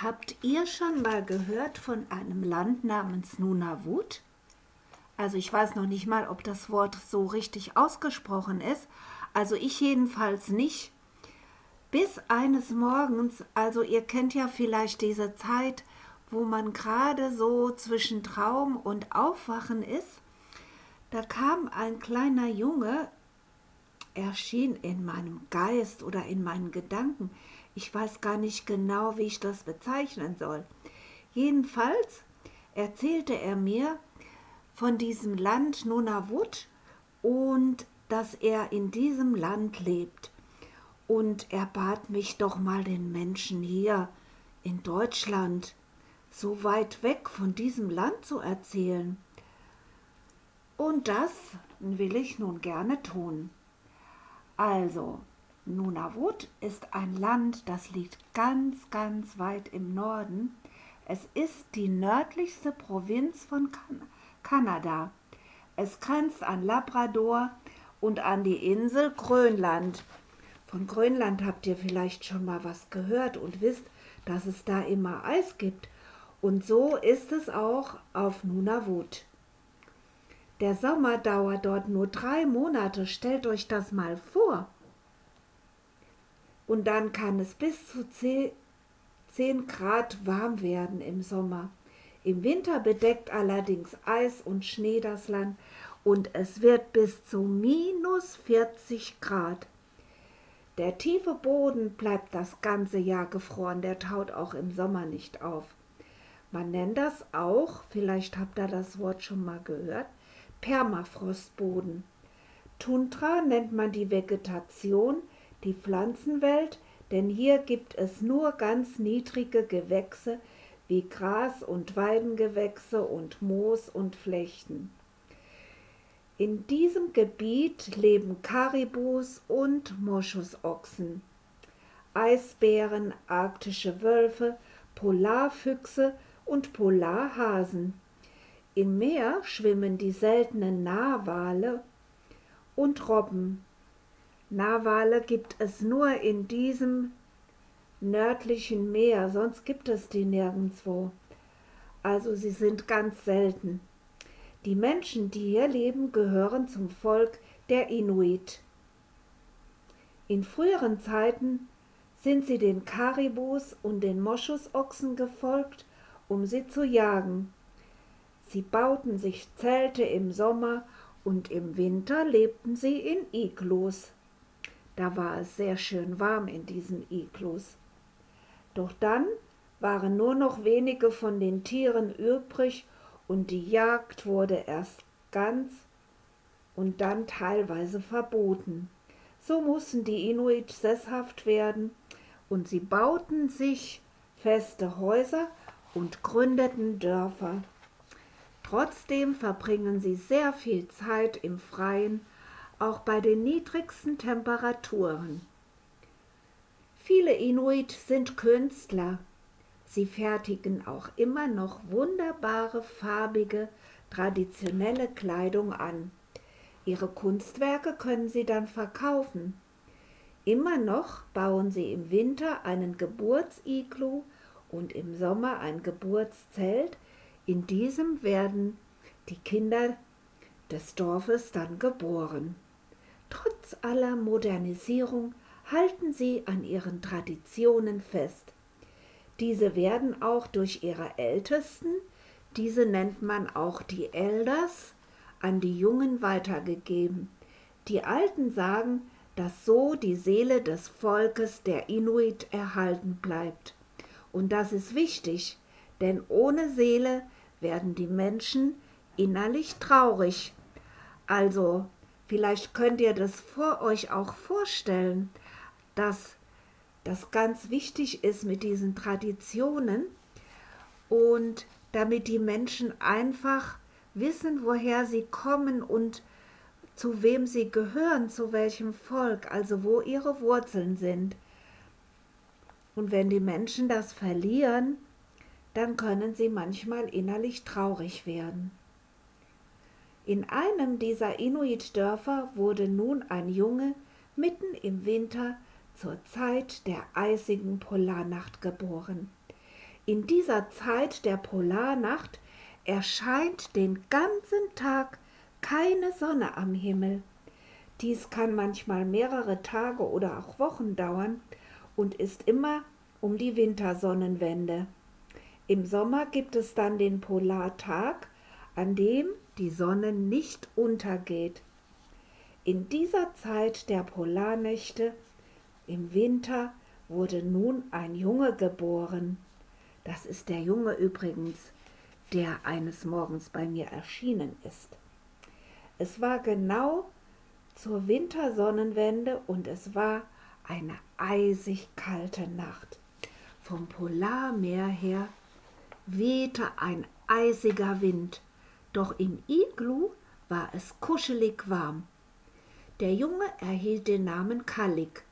Habt ihr schon mal gehört von einem Land namens Nunavut? Also ich weiß noch nicht mal, ob das Wort so richtig ausgesprochen ist. Also ich jedenfalls nicht. Bis eines Morgens, also ihr kennt ja vielleicht diese Zeit, wo man gerade so zwischen Traum und Aufwachen ist, da kam ein kleiner Junge, erschien in meinem Geist oder in meinen Gedanken. Ich weiß gar nicht genau, wie ich das bezeichnen soll. Jedenfalls erzählte er mir von diesem Land Nunavut und dass er in diesem Land lebt. Und er bat mich doch mal den Menschen hier in Deutschland so weit weg von diesem Land zu erzählen. Und das will ich nun gerne tun. Also, Nunavut ist ein Land, das liegt ganz, ganz weit im Norden. Es ist die nördlichste Provinz von kan Kanada. Es grenzt an Labrador und an die Insel Grönland. Von Grönland habt ihr vielleicht schon mal was gehört und wisst, dass es da immer Eis gibt. Und so ist es auch auf Nunavut. Der Sommer dauert dort nur drei Monate, stellt euch das mal vor. Und dann kann es bis zu 10 Grad warm werden im Sommer. Im Winter bedeckt allerdings Eis und Schnee das Land und es wird bis zu minus 40 Grad. Der tiefe Boden bleibt das ganze Jahr gefroren, der taut auch im Sommer nicht auf. Man nennt das auch, vielleicht habt ihr das Wort schon mal gehört, Permafrostboden. Tundra nennt man die Vegetation, die Pflanzenwelt, denn hier gibt es nur ganz niedrige Gewächse wie Gras und Weidengewächse und Moos und Flechten. In diesem Gebiet leben Karibus und Moschusochsen, Eisbären, arktische Wölfe, Polarfüchse und Polarhasen. Im Meer schwimmen die seltenen Narwale und Robben. Narwale gibt es nur in diesem nördlichen Meer, sonst gibt es die nirgendwo. Also sie sind ganz selten. Die Menschen, die hier leben, gehören zum Volk der Inuit. In früheren Zeiten sind sie den Karibus und den Moschusochsen gefolgt, um sie zu jagen. Sie bauten sich Zelte im Sommer und im Winter lebten sie in Iglus. Da war es sehr schön warm in diesen Iglus. Doch dann waren nur noch wenige von den Tieren übrig und die Jagd wurde erst ganz und dann teilweise verboten. So mussten die Inuit sesshaft werden und sie bauten sich feste Häuser und gründeten Dörfer. Trotzdem verbringen sie sehr viel Zeit im Freien, auch bei den niedrigsten Temperaturen. Viele Inuit sind Künstler. Sie fertigen auch immer noch wunderbare, farbige, traditionelle Kleidung an. Ihre Kunstwerke können sie dann verkaufen. Immer noch bauen sie im Winter einen Geburtsiglu und im Sommer ein Geburtszelt. In diesem werden die Kinder des Dorfes dann geboren. Trotz aller Modernisierung halten sie an ihren Traditionen fest. Diese werden auch durch ihre Ältesten, diese nennt man auch die Elders, an die Jungen weitergegeben. Die Alten sagen, dass so die Seele des Volkes der Inuit erhalten bleibt. Und das ist wichtig, denn ohne Seele werden die Menschen innerlich traurig. Also, vielleicht könnt ihr das vor euch auch vorstellen, dass das ganz wichtig ist mit diesen Traditionen und damit die Menschen einfach wissen, woher sie kommen und zu wem sie gehören, zu welchem Volk, also wo ihre Wurzeln sind. Und wenn die Menschen das verlieren, dann können sie manchmal innerlich traurig werden. In einem dieser Inuit-Dörfer wurde nun ein Junge mitten im Winter zur Zeit der eisigen Polarnacht geboren. In dieser Zeit der Polarnacht erscheint den ganzen Tag keine Sonne am Himmel. Dies kann manchmal mehrere Tage oder auch Wochen dauern und ist immer um die Wintersonnenwende. Im Sommer gibt es dann den Polartag, an dem die Sonne nicht untergeht. In dieser Zeit der Polarnächte im Winter wurde nun ein Junge geboren. Das ist der Junge übrigens, der eines Morgens bei mir erschienen ist. Es war genau zur Wintersonnenwende und es war eine eisig kalte Nacht. Vom Polarmeer her wehte ein eisiger Wind, doch im Iglu war es kuschelig warm. Der Junge erhielt den Namen Kalik.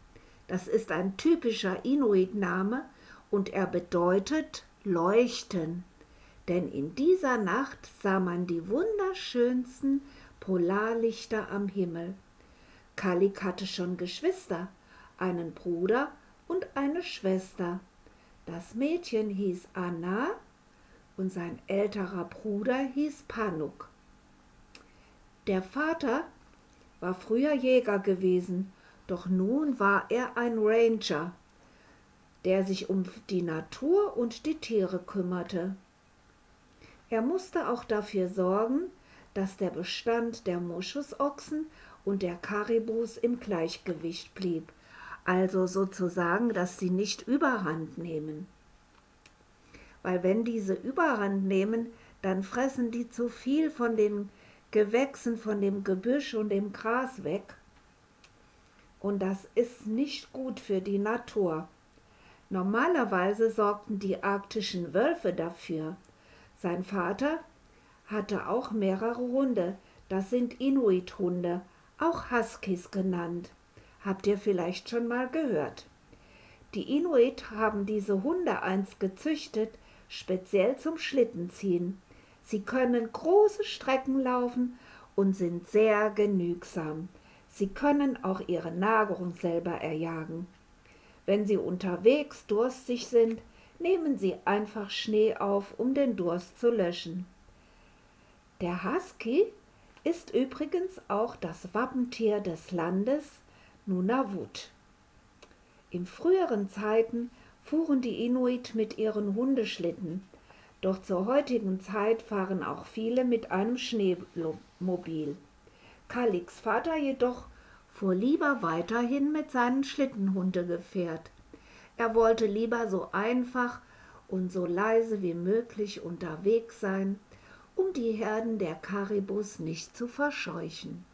Das ist ein typischer Inuit-Name und er bedeutet leuchten. Denn in dieser Nacht sah man die wunderschönsten Polarlichter am Himmel. Kalik hatte schon Geschwister, einen Bruder und eine Schwester. Das Mädchen hieß Anna und sein älterer Bruder hieß Panuk. Der Vater war früher Jäger gewesen, doch nun war er ein Ranger, der sich um die Natur und die Tiere kümmerte. Er musste auch dafür sorgen, dass der Bestand der Moschusochsen und der Karibus im Gleichgewicht blieb, also sozusagen, dass sie nicht überhand nehmen. Weil wenn diese überhand nehmen, dann fressen die zu viel von den Gewächsen, von dem Gebüsch und dem Gras weg. Und das ist nicht gut für die Natur. Normalerweise sorgten die arktischen Wölfe dafür. Sein Vater hatte auch mehrere Hunde. Das sind Inuit-Hunde, auch Huskies genannt. Habt ihr vielleicht schon mal gehört? Die Inuit haben diese Hunde einst gezüchtet, speziell zum Schlittenziehen. Sie können große Strecken laufen und sind sehr genügsam. Sie können auch ihre Nahrung selber erjagen. Wenn sie unterwegs durstig sind, nehmen sie einfach Schnee auf, um den Durst zu löschen. Der Husky ist übrigens auch das Wappentier des Landes Nunavut. In früheren Zeiten fuhren die Inuit mit ihren Hundeschlitten, doch zur heutigen Zeit fahren auch viele mit einem Schneemobil. Kaliks Vater jedoch fuhr lieber weiterhin mit seinem Schlittenhundegefährt. Er wollte lieber so einfach und so leise wie möglich unterwegs sein, um die Herden der Karibus nicht zu verscheuchen.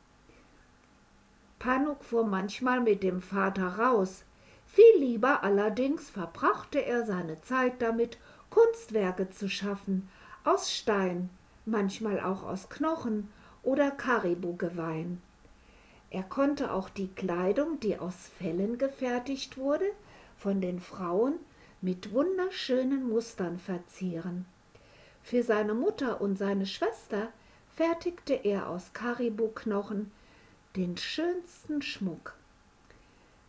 Panuk fuhr manchmal mit dem Vater raus, viel lieber allerdings verbrachte er seine Zeit damit, Kunstwerke zu schaffen, aus Stein, manchmal auch aus Knochen oder Karibugeweih. Er konnte auch die Kleidung, die aus Fellen gefertigt wurde, von den Frauen mit wunderschönen Mustern verzieren. Für seine Mutter und seine Schwester fertigte er aus Karibuknochen den schönsten Schmuck.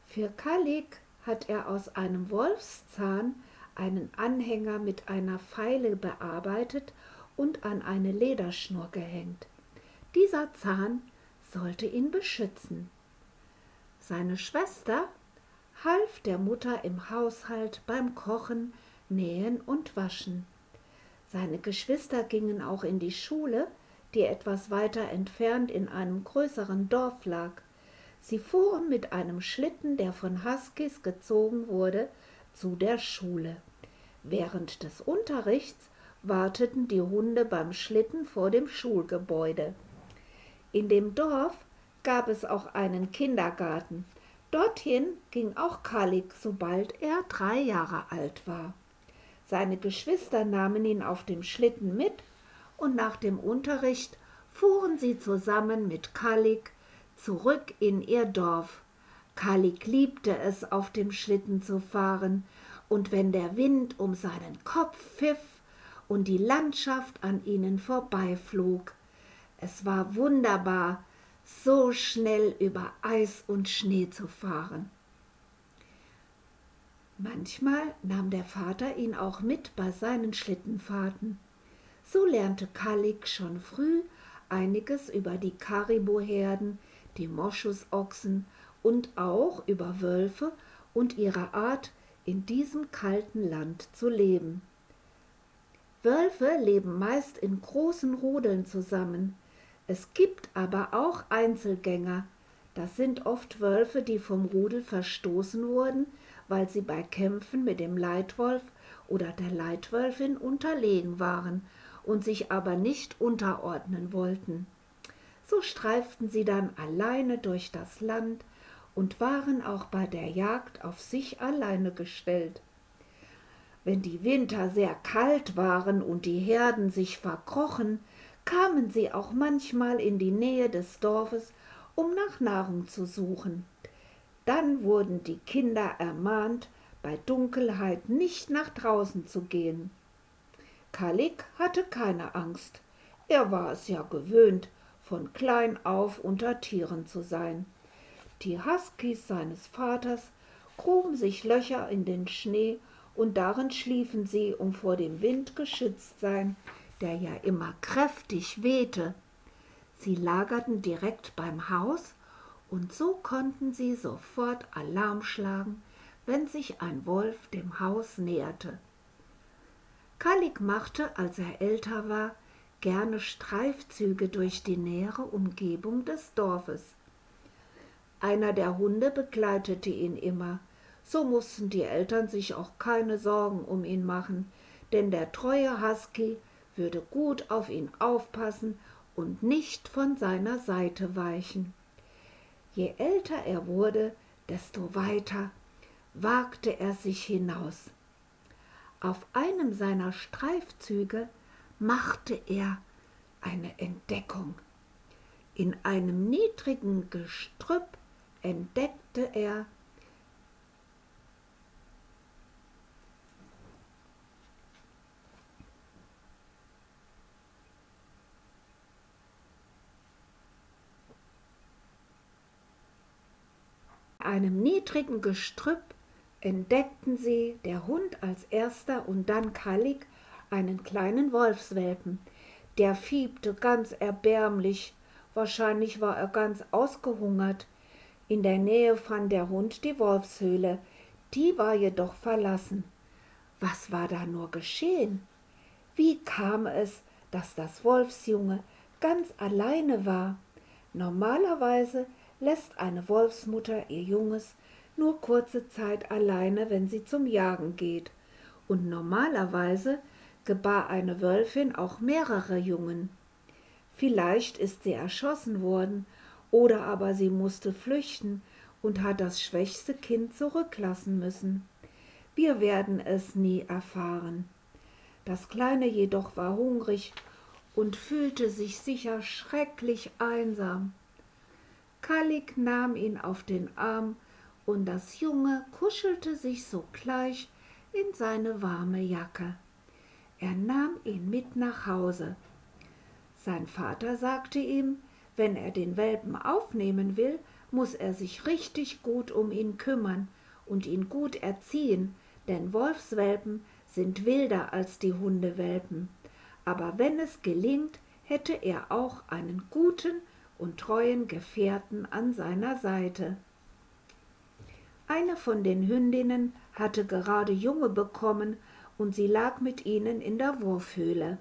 Für Kalik hat er aus einem Wolfszahn einen Anhänger mit einer Feile bearbeitet und an eine Lederschnur gehängt. Dieser Zahn sollte ihn beschützen. Seine Schwester half der Mutter im Haushalt beim Kochen, Nähen und Waschen. Seine Geschwister gingen auch in die Schule, die etwas weiter entfernt in einem größeren Dorf lag. Sie fuhren mit einem Schlitten, der von Huskies gezogen wurde, zu der Schule. Während des Unterrichts warteten die Hunde beim Schlitten vor dem Schulgebäude. In dem Dorf gab es auch einen Kindergarten. Dorthin ging auch Kalik, sobald er drei Jahre alt war. Seine Geschwister nahmen ihn auf dem Schlitten mit und nach dem Unterricht fuhren sie zusammen mit Kalik zurück in ihr Dorf. Kalik liebte es, auf dem Schlitten zu fahren, und wenn der Wind um seinen Kopf pfiff und die Landschaft an ihnen vorbeiflog. Es war wunderbar, so schnell über Eis und Schnee zu fahren. Manchmal nahm der Vater ihn auch mit bei seinen Schlittenfahrten. So lernte Kalik schon früh einiges über die Kariboherden, die Moschusochsen und auch über Wölfe und ihre Art, in diesem kalten Land zu leben. Wölfe leben meist in großen Rudeln zusammen. Es gibt aber auch Einzelgänger. Das sind oft Wölfe, die vom Rudel verstoßen wurden, weil sie bei Kämpfen mit dem Leitwolf oder der Leitwölfin unterlegen waren und sich aber nicht unterordnen wollten. So streiften sie dann alleine durch das Land und waren auch bei der Jagd auf sich alleine gestellt. Wenn die Winter sehr kalt waren und die Herden sich verkrochen, kamen sie auch manchmal in die Nähe des Dorfes, um nach Nahrung zu suchen. Dann wurden die Kinder ermahnt, bei Dunkelheit nicht nach draußen zu gehen. Kalik hatte keine Angst. Er war es ja gewöhnt, von klein auf unter Tieren zu sein. Die Huskies seines Vaters gruben sich Löcher in den Schnee und darin schliefen sie, um vor dem Wind geschützt sein, der ja immer kräftig wehte. Sie lagerten direkt beim Haus und so konnten sie sofort Alarm schlagen, wenn sich ein Wolf dem Haus näherte. Kalik machte, als er älter war, gerne Streifzüge durch die nähere Umgebung des Dorfes. Einer der Hunde begleitete ihn immer, so mussten die Eltern sich auch keine Sorgen um ihn machen, denn der treue Husky würde gut auf ihn aufpassen und nicht von seiner Seite weichen. Je älter er wurde, desto weiter wagte er sich hinaus. Auf einem seiner Streifzüge machte er eine Entdeckung. In einem niedrigen Gestrüpp entdeckte er einem niedrigen Gestrüpp entdeckten sie, der Hund als erster und dann Kalik, einen kleinen Wolfswelpen. Der fiebte ganz erbärmlich, wahrscheinlich war er ganz ausgehungert. In der Nähe fand der Hund die Wolfshöhle, die war jedoch verlassen. Was war da nur geschehen? Wie kam es, dass das Wolfsjunge ganz alleine war? Normalerweise lässt eine Wolfsmutter ihr Junges nur kurze Zeit alleine, wenn sie zum Jagen geht, und normalerweise gebar eine Wölfin auch mehrere Jungen. Vielleicht ist sie erschossen worden, oder aber sie musste flüchten und hat das schwächste Kind zurücklassen müssen. Wir werden es nie erfahren. Das Kleine jedoch war hungrig und fühlte sich sicher schrecklich einsam. Kalik nahm ihn auf den Arm, und das Junge kuschelte sich sogleich in seine warme Jacke. Er nahm ihn mit nach Hause. Sein Vater sagte ihm, wenn er den Welpen aufnehmen will, muss er sich richtig gut um ihn kümmern und ihn gut erziehen, denn Wolfswelpen sind wilder als die Hundewelpen. Aber wenn es gelingt, hätte er auch einen guten und treuen Gefährten an seiner Seite. Eine von den Hündinnen hatte gerade Junge bekommen und sie lag mit ihnen in der Wurfhöhle.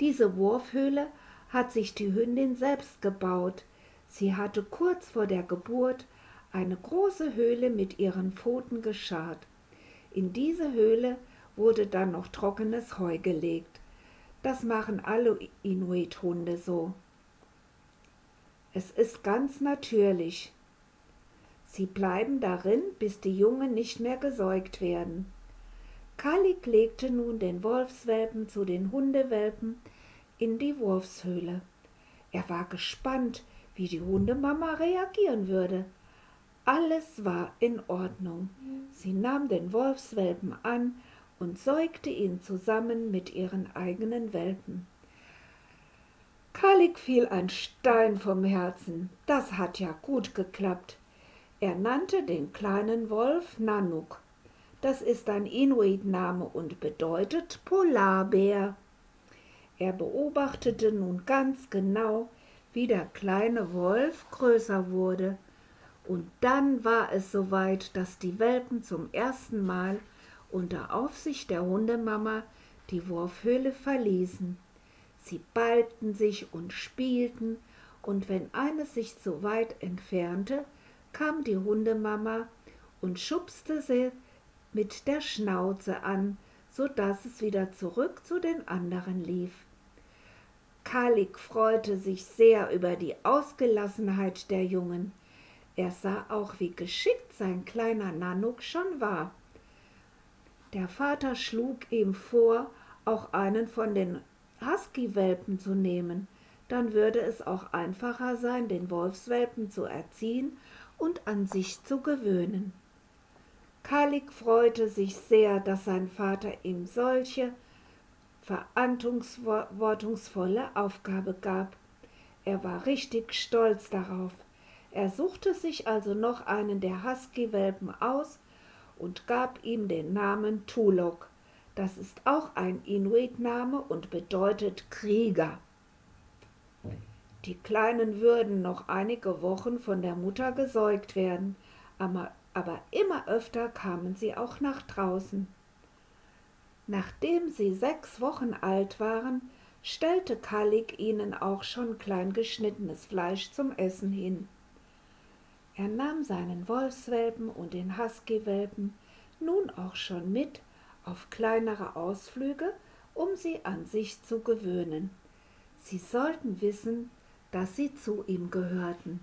Diese Wurfhöhle hat sich die Hündin selbst gebaut. Sie hatte kurz vor der Geburt eine große Höhle mit ihren Pfoten geschart. In diese Höhle wurde dann noch trockenes Heu gelegt. Das machen alle Inuit-Hunde so. Es ist ganz natürlich. Sie bleiben darin, bis die Jungen nicht mehr gesäugt werden. Kalik legte nun den Wolfswelpen zu den Hundewelpen in die Wurfshöhle. Er war gespannt, wie die Hundemama reagieren würde. Alles war in Ordnung. Sie nahm den Wolfswelpen an und säugte ihn zusammen mit ihren eigenen Welpen. Kalik fiel ein Stein vom Herzen. Das hat ja gut geklappt. Er nannte den kleinen Wolf Nanuk. Das ist ein Inuit-Name und bedeutet Polarbär. Er beobachtete nun ganz genau, wie der kleine Wolf größer wurde. Und dann war es soweit, dass die Welpen zum ersten Mal unter Aufsicht der Hundemama die Wurfhöhle verließen. Sie ballten sich und spielten, und wenn eines sich zu weit entfernte, kam die Hundemama und schubste sie mit der Schnauze an, so dass es wieder zurück zu den anderen lief. Kalik freute sich sehr über die Ausgelassenheit der Jungen. Er sah auch, wie geschickt sein kleiner Nanuk schon war. Der Vater schlug ihm vor, auch einen von den Husky-Welpen zu nehmen, dann würde es auch einfacher sein, den Wolfswelpen zu erziehen und an sich zu gewöhnen. Kalik freute sich sehr, dass sein Vater ihm solche verantwortungsvolle Aufgabe gab. Er war richtig stolz darauf. Er suchte sich also noch einen der Husky-Welpen aus und gab ihm den Namen Tulok. Das ist auch ein Inuit-Name und bedeutet Krieger. Die Kleinen würden noch einige Wochen von der Mutter gesäugt werden, aber, aber immer öfter kamen sie auch nach draußen. Nachdem sie sechs Wochen alt waren, stellte Kalik ihnen auch schon klein geschnittenes Fleisch zum Essen hin. Er nahm seinen Wolfswelpen und den Huskywelpen nun auch schon mit auf kleinere Ausflüge, um sie an sich zu gewöhnen. Sie sollten wissen, dass sie zu ihm gehörten.